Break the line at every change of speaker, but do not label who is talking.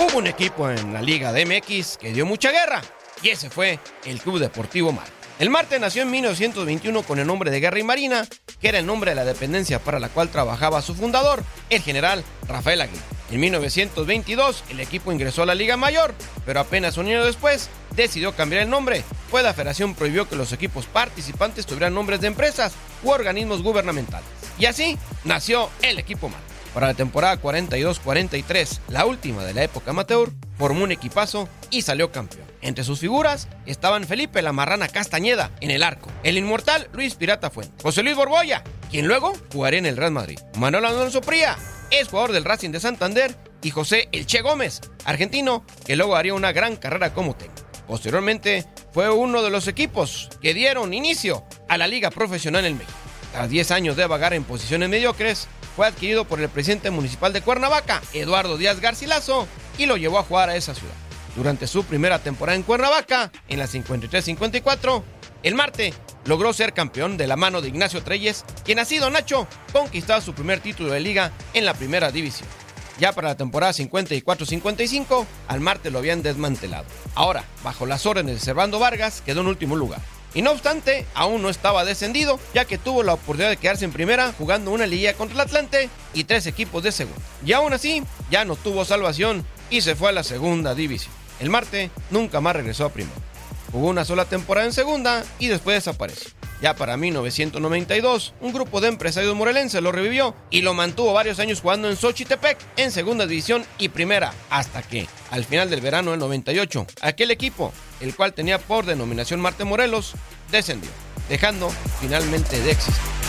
Hubo un equipo en la Liga de MX que dio mucha guerra y ese fue el Club Deportivo Marte. El Marte nació en 1921 con el nombre de Guerra y Marina, que era el nombre de la dependencia para la cual trabajaba su fundador, el general Rafael Aguirre. En 1922 el equipo ingresó a la Liga Mayor, pero apenas un año después decidió cambiar el nombre, pues la federación prohibió que los equipos participantes tuvieran nombres de empresas u organismos gubernamentales. Y así nació el equipo Marte. Para la temporada 42-43, la última de la época amateur, formó un equipazo y salió campeón. Entre sus figuras estaban Felipe la Marrana Castañeda en el arco, el inmortal Luis Pirata Fuente, José Luis Borboya, quien luego jugaría en el Real Madrid, Manuel Alonso Pría, es jugador del Racing de Santander, y José Elche Gómez, argentino, que luego haría una gran carrera como técnico. Posteriormente, fue uno de los equipos que dieron inicio a la liga profesional en México. Tras 10 años de vagar en posiciones mediocres, fue adquirido por el presidente municipal de Cuernavaca, Eduardo Díaz Garcilaso, y lo llevó a jugar a esa ciudad. Durante su primera temporada en Cuernavaca, en la 53-54, el Marte logró ser campeón de la mano de Ignacio Treyes, quien ha sido Nacho conquistaba su primer título de liga en la primera división. Ya para la temporada 54-55, al Marte lo habían desmantelado. Ahora, bajo las órdenes de Servando Vargas, quedó en último lugar. Y no obstante, aún no estaba descendido, ya que tuvo la oportunidad de quedarse en primera jugando una liga contra el Atlante y tres equipos de segunda. Y aún así, ya no tuvo salvación y se fue a la segunda división. El Marte nunca más regresó a primera. Jugó una sola temporada en segunda y después desapareció. Ya para 1992, un grupo de empresarios morelenses lo revivió y lo mantuvo varios años jugando en Xochitepec en segunda división y primera, hasta que, al final del verano del 98, aquel equipo, el cual tenía por denominación Marte Morelos, descendió, dejando finalmente de existir.